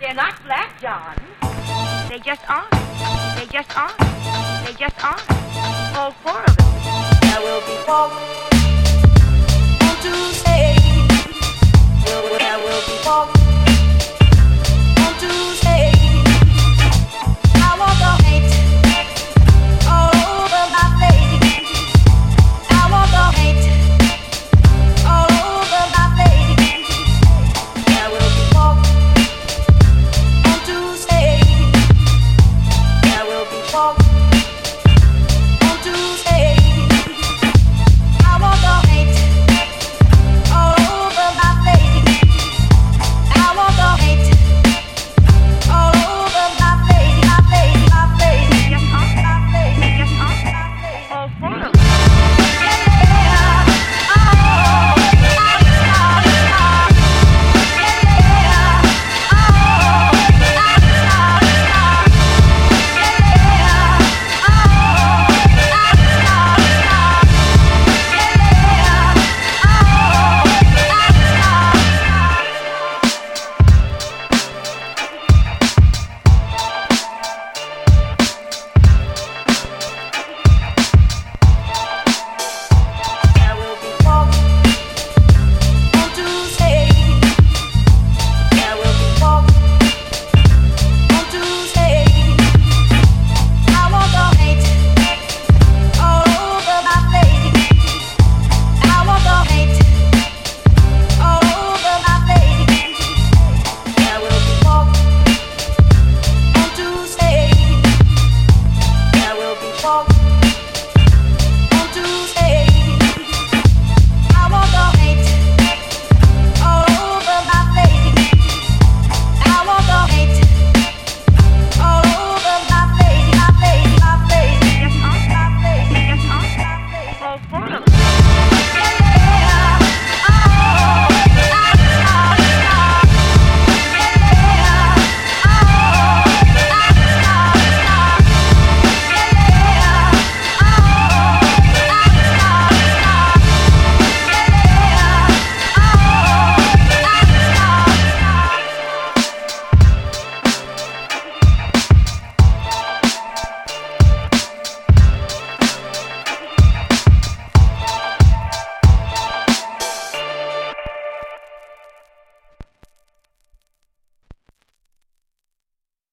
They're not black, John. They just are. They just are. They just are. All four of them. There will be four.